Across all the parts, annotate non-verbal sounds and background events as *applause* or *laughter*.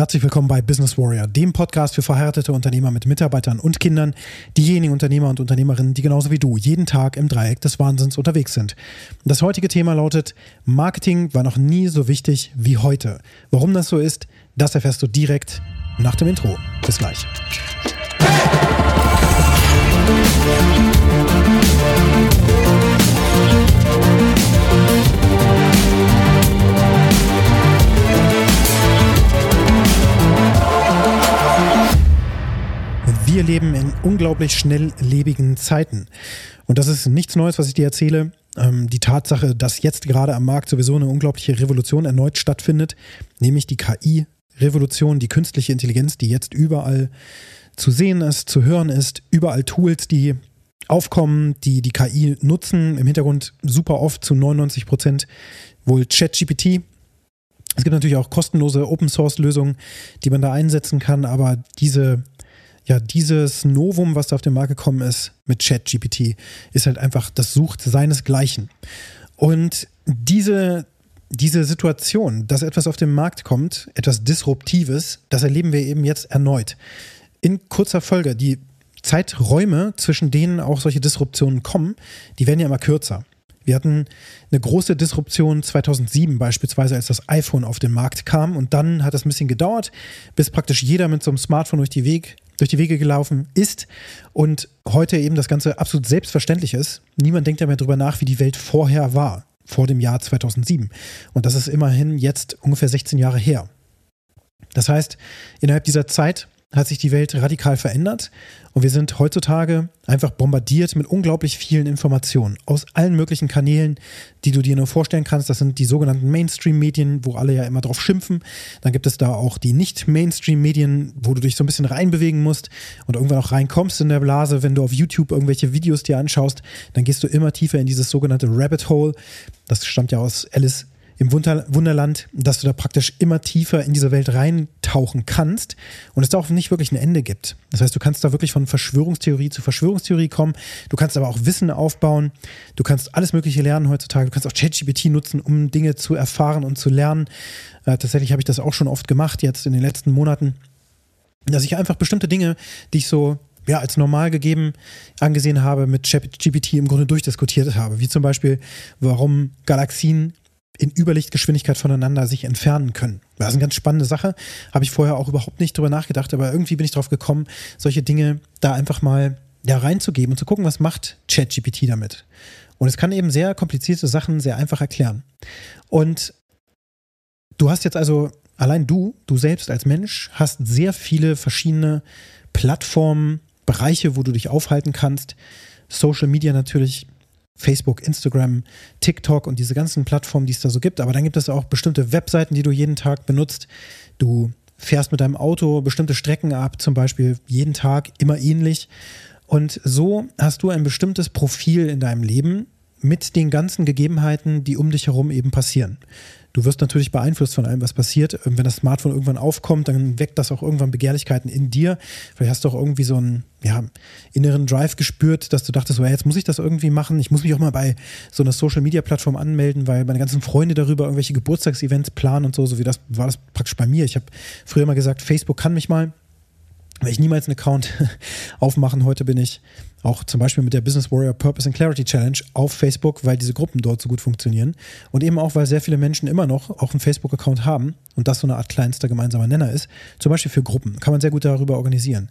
Herzlich willkommen bei Business Warrior, dem Podcast für verheiratete Unternehmer mit Mitarbeitern und Kindern, diejenigen Unternehmer und Unternehmerinnen, die genauso wie du jeden Tag im Dreieck des Wahnsinns unterwegs sind. Das heutige Thema lautet, Marketing war noch nie so wichtig wie heute. Warum das so ist, das erfährst du direkt nach dem Intro. Bis gleich. Wir leben in unglaublich schnelllebigen Zeiten. Und das ist nichts Neues, was ich dir erzähle. Ähm, die Tatsache, dass jetzt gerade am Markt sowieso eine unglaubliche Revolution erneut stattfindet, nämlich die KI-Revolution, die künstliche Intelligenz, die jetzt überall zu sehen ist, zu hören ist, überall Tools, die aufkommen, die die KI nutzen, im Hintergrund super oft zu 99 Prozent wohl ChatGPT. Es gibt natürlich auch kostenlose Open-Source-Lösungen, die man da einsetzen kann, aber diese ja, dieses Novum, was da auf den Markt gekommen ist mit ChatGPT, ist halt einfach, das sucht seinesgleichen. Und diese, diese Situation, dass etwas auf den Markt kommt, etwas Disruptives, das erleben wir eben jetzt erneut. In kurzer Folge, die Zeiträume, zwischen denen auch solche Disruptionen kommen, die werden ja immer kürzer. Wir hatten eine große Disruption 2007 beispielsweise, als das iPhone auf den Markt kam. Und dann hat es ein bisschen gedauert, bis praktisch jeder mit so einem Smartphone durch die Weg durch die Wege gelaufen ist und heute eben das Ganze absolut selbstverständlich ist. Niemand denkt ja mehr darüber nach, wie die Welt vorher war, vor dem Jahr 2007. Und das ist immerhin jetzt ungefähr 16 Jahre her. Das heißt, innerhalb dieser Zeit hat sich die Welt radikal verändert und wir sind heutzutage einfach bombardiert mit unglaublich vielen Informationen aus allen möglichen Kanälen, die du dir nur vorstellen kannst. Das sind die sogenannten Mainstream-Medien, wo alle ja immer drauf schimpfen. Dann gibt es da auch die Nicht-Mainstream-Medien, wo du dich so ein bisschen reinbewegen musst und irgendwann auch reinkommst in der Blase. Wenn du auf YouTube irgendwelche Videos dir anschaust, dann gehst du immer tiefer in dieses sogenannte Rabbit Hole. Das stammt ja aus Alice im Wunderland, dass du da praktisch immer tiefer in diese Welt reintauchen kannst und es da auch nicht wirklich ein Ende gibt. Das heißt, du kannst da wirklich von Verschwörungstheorie zu Verschwörungstheorie kommen. Du kannst aber auch Wissen aufbauen. Du kannst alles Mögliche lernen heutzutage. Du kannst auch ChatGPT nutzen, um Dinge zu erfahren und zu lernen. Äh, tatsächlich habe ich das auch schon oft gemacht jetzt in den letzten Monaten, dass ich einfach bestimmte Dinge, die ich so ja, als normal gegeben angesehen habe, mit ChatGPT im Grunde durchdiskutiert habe. Wie zum Beispiel, warum Galaxien in Überlichtgeschwindigkeit voneinander sich entfernen können. Das ist eine ganz spannende Sache. Habe ich vorher auch überhaupt nicht drüber nachgedacht, aber irgendwie bin ich drauf gekommen, solche Dinge da einfach mal ja, reinzugeben und zu gucken, was macht ChatGPT damit. Und es kann eben sehr komplizierte Sachen sehr einfach erklären. Und du hast jetzt also, allein du, du selbst als Mensch, hast sehr viele verschiedene Plattformen, Bereiche, wo du dich aufhalten kannst. Social Media natürlich Facebook, Instagram, TikTok und diese ganzen Plattformen, die es da so gibt. Aber dann gibt es auch bestimmte Webseiten, die du jeden Tag benutzt. Du fährst mit deinem Auto bestimmte Strecken ab, zum Beispiel jeden Tag immer ähnlich. Und so hast du ein bestimmtes Profil in deinem Leben mit den ganzen Gegebenheiten, die um dich herum eben passieren. Du wirst natürlich beeinflusst von allem, was passiert. Ähm, wenn das Smartphone irgendwann aufkommt, dann weckt das auch irgendwann Begehrlichkeiten in dir. Vielleicht hast du auch irgendwie so einen ja, inneren Drive gespürt, dass du dachtest, so, ja, jetzt muss ich das irgendwie machen. Ich muss mich auch mal bei so einer Social-Media-Plattform anmelden, weil meine ganzen Freunde darüber irgendwelche Geburtstagsevents planen und so. So wie das war das praktisch bei mir. Ich habe früher mal gesagt, Facebook kann mich mal werde ich niemals einen Account *laughs* aufmachen. Heute bin ich auch zum Beispiel mit der Business Warrior Purpose and Clarity Challenge auf Facebook, weil diese Gruppen dort so gut funktionieren. Und eben auch, weil sehr viele Menschen immer noch auch einen Facebook-Account haben und das so eine Art kleinster gemeinsamer Nenner ist. Zum Beispiel für Gruppen. Kann man sehr gut darüber organisieren.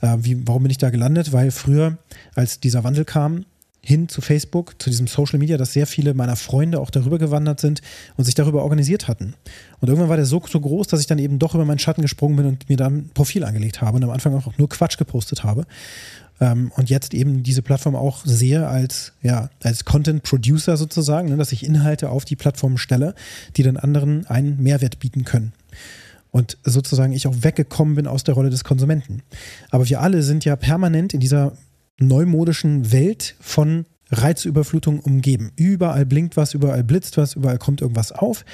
Äh, wie, warum bin ich da gelandet? Weil früher, als dieser Wandel kam, hin zu Facebook, zu diesem Social Media, dass sehr viele meiner Freunde auch darüber gewandert sind und sich darüber organisiert hatten. Und irgendwann war der so, so groß, dass ich dann eben doch über meinen Schatten gesprungen bin und mir dann ein Profil angelegt habe und am Anfang auch nur Quatsch gepostet habe. Ähm, und jetzt eben diese Plattform auch sehe als, ja, als Content Producer sozusagen, ne, dass ich Inhalte auf die Plattform stelle, die dann anderen einen Mehrwert bieten können und sozusagen ich auch weggekommen bin aus der Rolle des Konsumenten. Aber wir alle sind ja permanent in dieser neumodischen Welt von Reizüberflutung umgeben. Überall blinkt was, überall blitzt was, überall kommt irgendwas auf.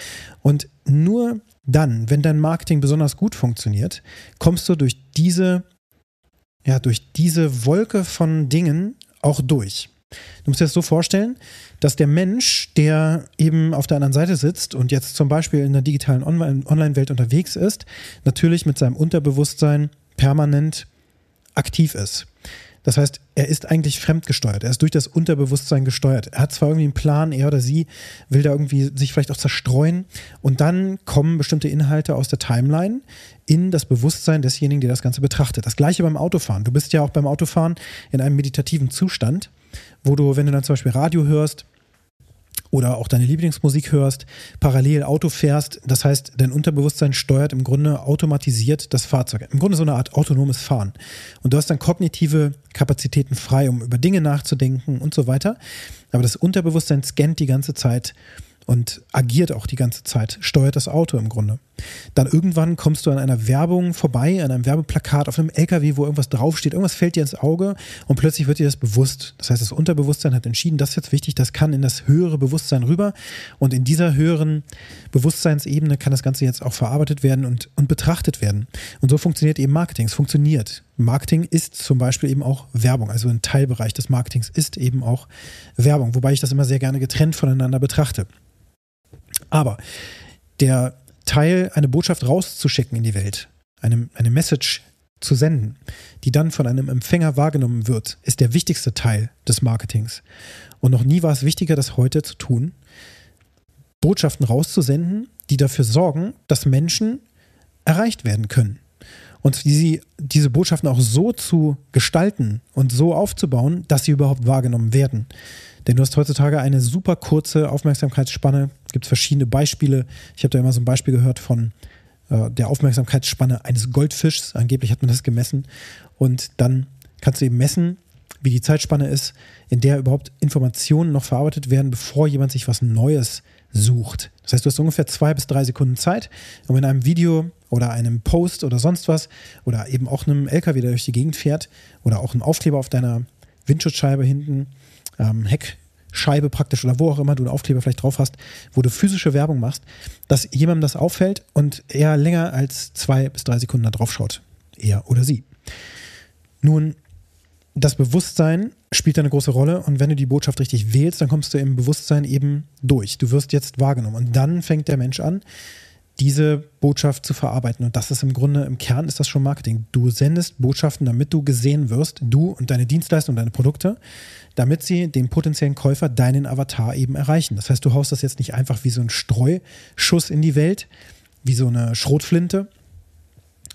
Und nur dann, wenn dein Marketing besonders gut funktioniert, kommst du durch diese, ja, durch diese Wolke von Dingen auch durch. Du musst dir das so vorstellen, dass der Mensch, der eben auf der anderen Seite sitzt und jetzt zum Beispiel in der digitalen Online-Welt unterwegs ist, natürlich mit seinem Unterbewusstsein permanent aktiv ist. Das heißt, er ist eigentlich fremdgesteuert. Er ist durch das Unterbewusstsein gesteuert. Er hat zwar irgendwie einen Plan, er oder sie will da irgendwie sich vielleicht auch zerstreuen. Und dann kommen bestimmte Inhalte aus der Timeline in das Bewusstsein desjenigen, der das Ganze betrachtet. Das gleiche beim Autofahren. Du bist ja auch beim Autofahren in einem meditativen Zustand, wo du, wenn du dann zum Beispiel Radio hörst, oder auch deine Lieblingsmusik hörst, parallel Auto fährst. Das heißt, dein Unterbewusstsein steuert im Grunde automatisiert das Fahrzeug. Im Grunde so eine Art autonomes Fahren. Und du hast dann kognitive Kapazitäten frei, um über Dinge nachzudenken und so weiter. Aber das Unterbewusstsein scannt die ganze Zeit und agiert auch die ganze Zeit, steuert das Auto im Grunde. Dann irgendwann kommst du an einer Werbung vorbei, an einem Werbeplakat, auf einem LKW, wo irgendwas draufsteht, irgendwas fällt dir ins Auge und plötzlich wird dir das bewusst. Das heißt, das Unterbewusstsein hat entschieden, das ist jetzt wichtig, das kann in das höhere Bewusstsein rüber und in dieser höheren Bewusstseinsebene kann das Ganze jetzt auch verarbeitet werden und, und betrachtet werden. Und so funktioniert eben Marketing. Es funktioniert. Marketing ist zum Beispiel eben auch Werbung. Also ein Teilbereich des Marketings ist eben auch Werbung, wobei ich das immer sehr gerne getrennt voneinander betrachte. Aber der Teil, eine Botschaft rauszuschicken in die Welt, eine, eine Message zu senden, die dann von einem Empfänger wahrgenommen wird, ist der wichtigste Teil des Marketings. Und noch nie war es wichtiger, das heute zu tun, Botschaften rauszusenden, die dafür sorgen, dass Menschen erreicht werden können. Und die, diese Botschaften auch so zu gestalten und so aufzubauen, dass sie überhaupt wahrgenommen werden. Denn du hast heutzutage eine super kurze Aufmerksamkeitsspanne. Es gibt verschiedene Beispiele. Ich habe da immer so ein Beispiel gehört von äh, der Aufmerksamkeitsspanne eines Goldfischs. Angeblich hat man das gemessen. Und dann kannst du eben messen, wie die Zeitspanne ist, in der überhaupt Informationen noch verarbeitet werden, bevor jemand sich was Neues sucht. Das heißt, du hast ungefähr zwei bis drei Sekunden Zeit, um in einem Video oder einem Post oder sonst was oder eben auch einem LKW, der durch die Gegend fährt oder auch einem Aufkleber auf deiner Windschutzscheibe hinten ähm, Heckscheibe praktisch oder wo auch immer du einen Aufkleber vielleicht drauf hast, wo du physische Werbung machst, dass jemandem das auffällt und er länger als zwei bis drei Sekunden da drauf schaut. Er oder sie. Nun, das Bewusstsein spielt eine große Rolle und wenn du die Botschaft richtig wählst, dann kommst du im Bewusstsein eben durch. Du wirst jetzt wahrgenommen und dann fängt der Mensch an, diese Botschaft zu verarbeiten. Und das ist im Grunde, im Kern ist das schon Marketing. Du sendest Botschaften, damit du gesehen wirst, du und deine Dienstleistungen und deine Produkte, damit sie den potenziellen Käufer, deinen Avatar eben erreichen. Das heißt, du haust das jetzt nicht einfach wie so ein Streuschuss in die Welt, wie so eine Schrotflinte,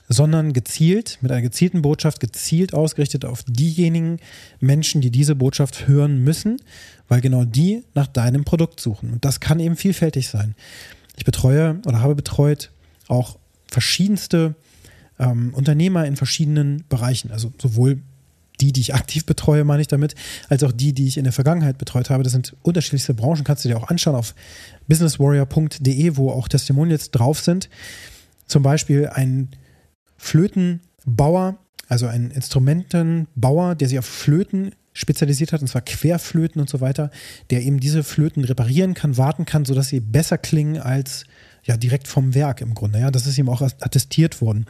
sondern gezielt, mit einer gezielten Botschaft, gezielt ausgerichtet auf diejenigen Menschen, die diese Botschaft hören müssen, weil genau die nach deinem Produkt suchen. Und das kann eben vielfältig sein. Ich betreue oder habe betreut auch verschiedenste ähm, Unternehmer in verschiedenen Bereichen, also sowohl die, die ich *laughs* aktiv betreue, meine ich damit, als auch die, die ich in der Vergangenheit betreut habe. Das sind unterschiedlichste Branchen, kannst du dir auch anschauen auf businesswarrior.de, wo auch Testimonials drauf sind. Zum Beispiel ein Flötenbauer, also ein Instrumentenbauer, der sich auf Flöten spezialisiert hat, und zwar Querflöten und so weiter, der eben diese Flöten reparieren kann, warten kann, sodass sie besser klingen als ja direkt vom Werk im Grunde. Ja, das ist ihm auch attestiert worden.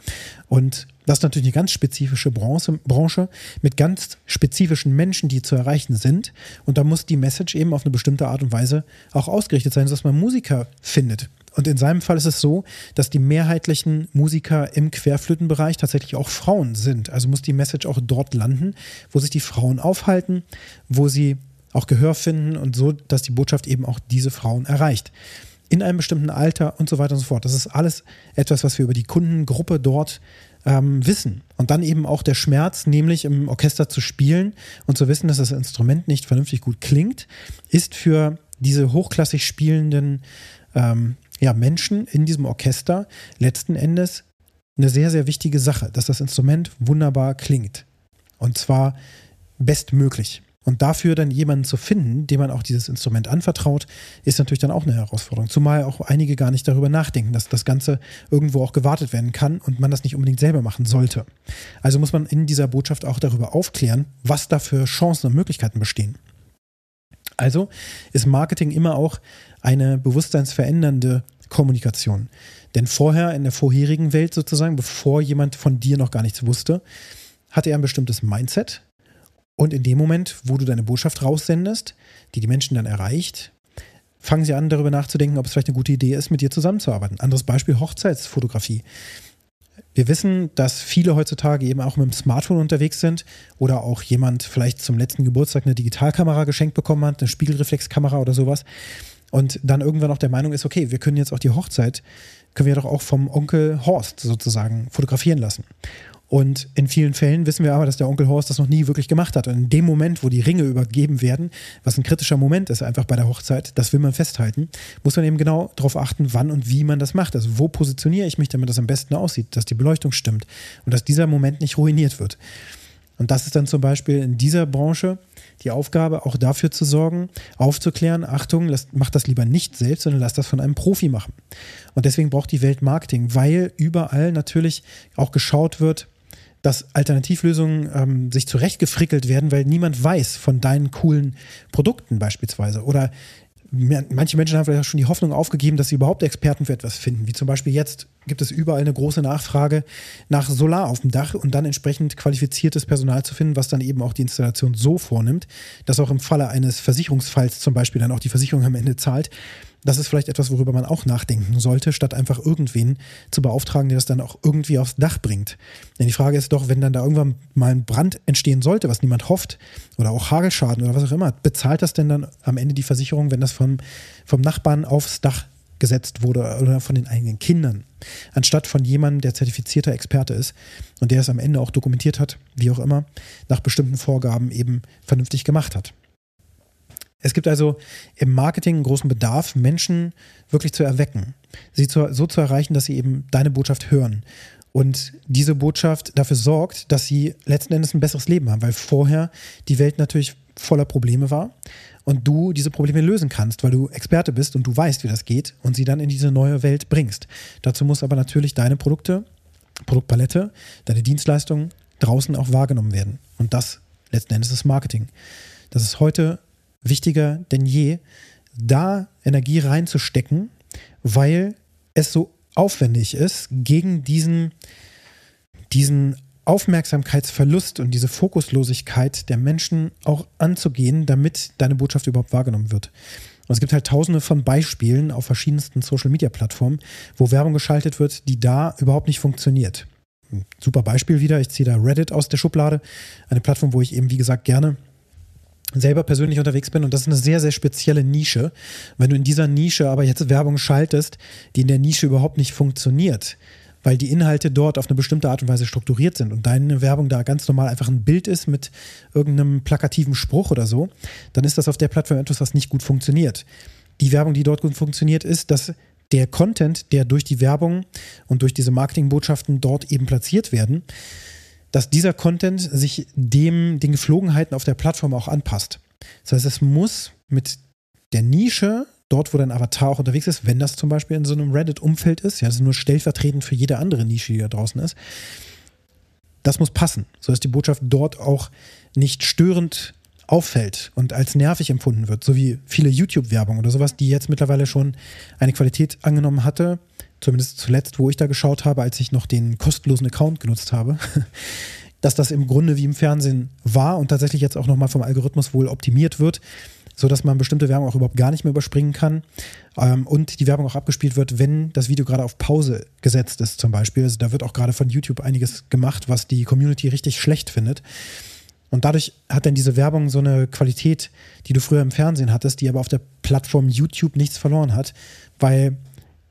Und das ist natürlich eine ganz spezifische Branche, Branche mit ganz spezifischen Menschen, die zu erreichen sind. Und da muss die Message eben auf eine bestimmte Art und Weise auch ausgerichtet sein, sodass man Musiker findet, und in seinem Fall ist es so, dass die mehrheitlichen Musiker im Querflötenbereich tatsächlich auch Frauen sind. Also muss die Message auch dort landen, wo sich die Frauen aufhalten, wo sie auch Gehör finden und so, dass die Botschaft eben auch diese Frauen erreicht. In einem bestimmten Alter und so weiter und so fort. Das ist alles etwas, was wir über die Kundengruppe dort ähm, wissen. Und dann eben auch der Schmerz, nämlich im Orchester zu spielen und zu wissen, dass das Instrument nicht vernünftig gut klingt, ist für diese hochklassig spielenden ähm, ja, Menschen in diesem Orchester letzten Endes eine sehr, sehr wichtige Sache, dass das Instrument wunderbar klingt. Und zwar bestmöglich. Und dafür dann jemanden zu finden, dem man auch dieses Instrument anvertraut, ist natürlich dann auch eine Herausforderung. Zumal auch einige gar nicht darüber nachdenken, dass das Ganze irgendwo auch gewartet werden kann und man das nicht unbedingt selber machen sollte. Also muss man in dieser Botschaft auch darüber aufklären, was da für Chancen und Möglichkeiten bestehen. Also ist Marketing immer auch eine bewusstseinsverändernde Kommunikation. Denn vorher, in der vorherigen Welt sozusagen, bevor jemand von dir noch gar nichts wusste, hatte er ein bestimmtes Mindset Und in dem Moment, wo du deine Botschaft raussendest, die die Menschen dann erreicht, fangen sie an, darüber nachzudenken, ob es vielleicht eine gute Idee ist, mit dir zusammenzuarbeiten. Anderes Beispiel, Hochzeitsfotografie. Wir wissen, dass viele heutzutage eben auch mit dem Smartphone unterwegs sind oder auch jemand vielleicht zum letzten Geburtstag eine Digitalkamera geschenkt bekommen hat, eine Spiegelreflexkamera oder sowas und dann irgendwann auch der Meinung ist, okay, wir können jetzt auch die Hochzeit, können wir doch auch vom Onkel Horst sozusagen fotografieren lassen. Und in vielen Fällen wissen wir aber, dass der Onkel Horst das noch nie wirklich gemacht hat. Und in dem Moment, wo die Ringe übergeben werden, was ein kritischer Moment ist, einfach bei der Hochzeit, das will man festhalten, muss man eben genau darauf achten, wann und wie man das macht. Also wo positioniere ich mich, damit das am besten aussieht, dass die Beleuchtung stimmt und dass dieser Moment nicht ruiniert wird. Und das ist dann zum Beispiel in dieser Branche die Aufgabe, auch dafür zu sorgen, aufzuklären, Achtung, lass, mach das lieber nicht selbst, sondern lass das von einem Profi machen. Und deswegen braucht die Welt Marketing, weil überall natürlich auch geschaut wird, dass Alternativlösungen ähm, sich zurechtgefrickelt werden, weil niemand weiß von deinen coolen Produkten beispielsweise. Oder manche Menschen haben vielleicht auch schon die Hoffnung aufgegeben, dass sie überhaupt Experten für etwas finden. Wie zum Beispiel jetzt gibt es überall eine große Nachfrage nach Solar auf dem Dach und dann entsprechend qualifiziertes Personal zu finden, was dann eben auch die Installation so vornimmt, dass auch im Falle eines Versicherungsfalls zum Beispiel dann auch die Versicherung am Ende zahlt, das ist vielleicht etwas, worüber man auch nachdenken sollte, statt einfach irgendwen zu beauftragen, der das dann auch irgendwie aufs Dach bringt. Denn die Frage ist doch, wenn dann da irgendwann mal ein Brand entstehen sollte, was niemand hofft, oder auch Hagelschaden oder was auch immer, bezahlt das denn dann am Ende die Versicherung, wenn das vom, vom Nachbarn aufs Dach gesetzt wurde oder von den eigenen Kindern, anstatt von jemandem, der zertifizierter Experte ist und der es am Ende auch dokumentiert hat, wie auch immer, nach bestimmten Vorgaben eben vernünftig gemacht hat. Es gibt also im Marketing einen großen Bedarf, Menschen wirklich zu erwecken, sie zu, so zu erreichen, dass sie eben deine Botschaft hören. Und diese Botschaft dafür sorgt, dass sie letzten Endes ein besseres Leben haben, weil vorher die Welt natürlich voller Probleme war und du diese Probleme lösen kannst, weil du Experte bist und du weißt, wie das geht und sie dann in diese neue Welt bringst. Dazu muss aber natürlich deine Produkte, Produktpalette, deine Dienstleistungen draußen auch wahrgenommen werden. Und das letzten Endes ist Marketing. Das ist heute wichtiger denn je, da Energie reinzustecken, weil es so aufwendig ist, gegen diesen, diesen Aufmerksamkeitsverlust und diese Fokuslosigkeit der Menschen auch anzugehen, damit deine Botschaft überhaupt wahrgenommen wird. Und es gibt halt tausende von Beispielen auf verschiedensten Social-Media-Plattformen, wo Werbung geschaltet wird, die da überhaupt nicht funktioniert. super Beispiel wieder, ich ziehe da Reddit aus der Schublade, eine Plattform, wo ich eben, wie gesagt, gerne selber persönlich unterwegs bin und das ist eine sehr, sehr spezielle Nische. Wenn du in dieser Nische aber jetzt Werbung schaltest, die in der Nische überhaupt nicht funktioniert, weil die Inhalte dort auf eine bestimmte Art und Weise strukturiert sind und deine Werbung da ganz normal einfach ein Bild ist mit irgendeinem plakativen Spruch oder so, dann ist das auf der Plattform etwas, was nicht gut funktioniert. Die Werbung, die dort gut funktioniert, ist, dass der Content, der durch die Werbung und durch diese Marketingbotschaften dort eben platziert werden, dass dieser Content sich dem, den Geflogenheiten auf der Plattform auch anpasst. Das heißt, es muss mit der Nische, dort wo dein Avatar auch unterwegs ist, wenn das zum Beispiel in so einem Reddit-Umfeld ist, ja, das ist nur stellvertretend für jede andere Nische, die da draußen ist, das muss passen, sodass die Botschaft dort auch nicht störend auffällt und als nervig empfunden wird, so wie viele YouTube-Werbung oder sowas, die jetzt mittlerweile schon eine Qualität angenommen hatte, zumindest zuletzt, wo ich da geschaut habe, als ich noch den kostenlosen Account genutzt habe, *laughs* dass das im Grunde wie im Fernsehen war und tatsächlich jetzt auch nochmal vom Algorithmus wohl optimiert wird, sodass man bestimmte Werbung auch überhaupt gar nicht mehr überspringen kann ähm, und die Werbung auch abgespielt wird, wenn das Video gerade auf Pause gesetzt ist zum Beispiel. Also da wird auch gerade von YouTube einiges gemacht, was die Community richtig schlecht findet. Und dadurch hat dann diese Werbung so eine Qualität, die du früher im Fernsehen hattest, die aber auf der Plattform YouTube nichts verloren hat, weil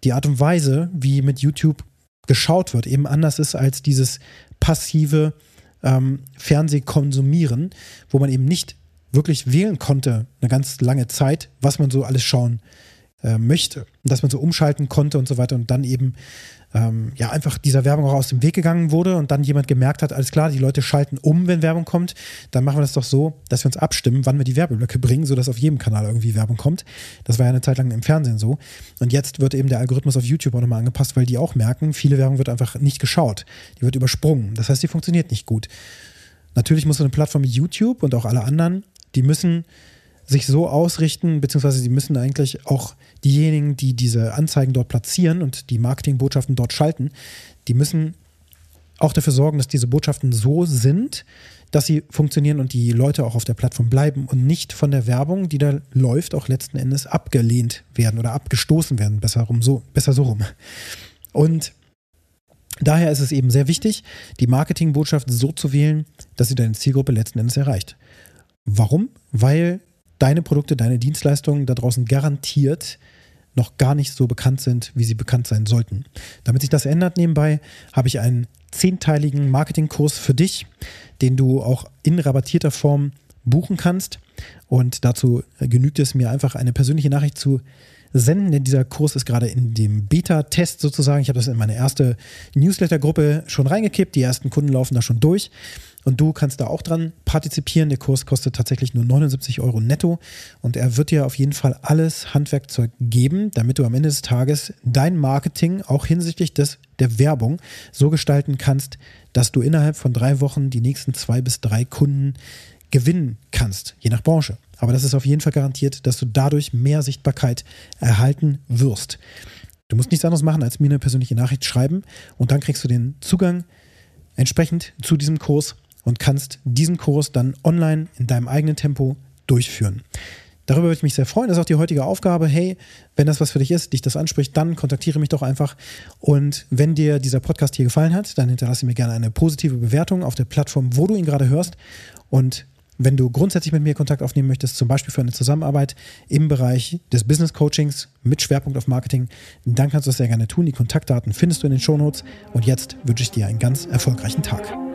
die Art und Weise, wie mit YouTube geschaut wird, eben anders ist als dieses passive ähm, Fernsehkonsumieren, wo man eben nicht wirklich wählen konnte, eine ganz lange Zeit, was man so alles schauen äh, möchte. Dass man so umschalten konnte und so weiter und dann eben ähm, ja einfach dieser Werbung auch aus dem Weg gegangen wurde und dann jemand gemerkt hat, alles klar, die Leute schalten um, wenn Werbung kommt, dann machen wir das doch so, dass wir uns abstimmen, wann wir die Werbeblöcke bringen, sodass auf jedem Kanal irgendwie Werbung kommt. Das war ja eine Zeit lang im Fernsehen so. Und jetzt wird eben der Algorithmus auf YouTube auch nochmal angepasst, weil die auch merken, viele Werbung wird einfach nicht geschaut. Die wird übersprungen. Das heißt, die funktioniert nicht gut. Natürlich muss so eine Plattform wie YouTube und auch alle anderen, die müssen sich so ausrichten, beziehungsweise sie müssen eigentlich auch diejenigen, die diese Anzeigen dort platzieren und die Marketingbotschaften dort schalten, die müssen auch dafür sorgen, dass diese Botschaften so sind, dass sie funktionieren und die Leute auch auf der Plattform bleiben und nicht von der Werbung, die da läuft, auch letzten Endes abgelehnt werden oder abgestoßen werden. Besser, rum, so, besser so rum. Und daher ist es eben sehr wichtig, die Marketingbotschaft so zu wählen, dass sie deine Zielgruppe letzten Endes erreicht. Warum? Weil deine Produkte, deine Dienstleistungen da draußen garantiert noch gar nicht so bekannt sind, wie sie bekannt sein sollten. Damit sich das ändert nebenbei, habe ich einen zehnteiligen Marketingkurs für dich, den du auch in rabattierter Form buchen kannst. Und dazu genügt es mir einfach eine persönliche Nachricht zu senden, denn dieser Kurs ist gerade in dem Beta-Test sozusagen. Ich habe das in meine erste Newsletter-Gruppe schon reingekippt. Die ersten Kunden laufen da schon durch. Und du kannst da auch dran partizipieren. Der Kurs kostet tatsächlich nur 79 Euro netto. Und er wird dir auf jeden Fall alles Handwerkzeug geben, damit du am Ende des Tages dein Marketing auch hinsichtlich des, der Werbung so gestalten kannst, dass du innerhalb von drei Wochen die nächsten zwei bis drei Kunden gewinnen kannst, je nach Branche. Aber das ist auf jeden Fall garantiert, dass du dadurch mehr Sichtbarkeit erhalten wirst. Du musst nichts anderes machen, als mir eine persönliche Nachricht schreiben und dann kriegst du den Zugang entsprechend zu diesem Kurs und kannst diesen Kurs dann online in deinem eigenen Tempo durchführen. Darüber würde ich mich sehr freuen. Das ist auch die heutige Aufgabe. Hey, wenn das was für dich ist, dich das anspricht, dann kontaktiere mich doch einfach. Und wenn dir dieser Podcast hier gefallen hat, dann hinterlasse mir gerne eine positive Bewertung auf der Plattform, wo du ihn gerade hörst. Und wenn du grundsätzlich mit mir Kontakt aufnehmen möchtest, zum Beispiel für eine Zusammenarbeit im Bereich des Business Coachings mit Schwerpunkt auf Marketing, dann kannst du das sehr gerne tun. Die Kontaktdaten findest du in den Shownotes. Und jetzt wünsche ich dir einen ganz erfolgreichen Tag.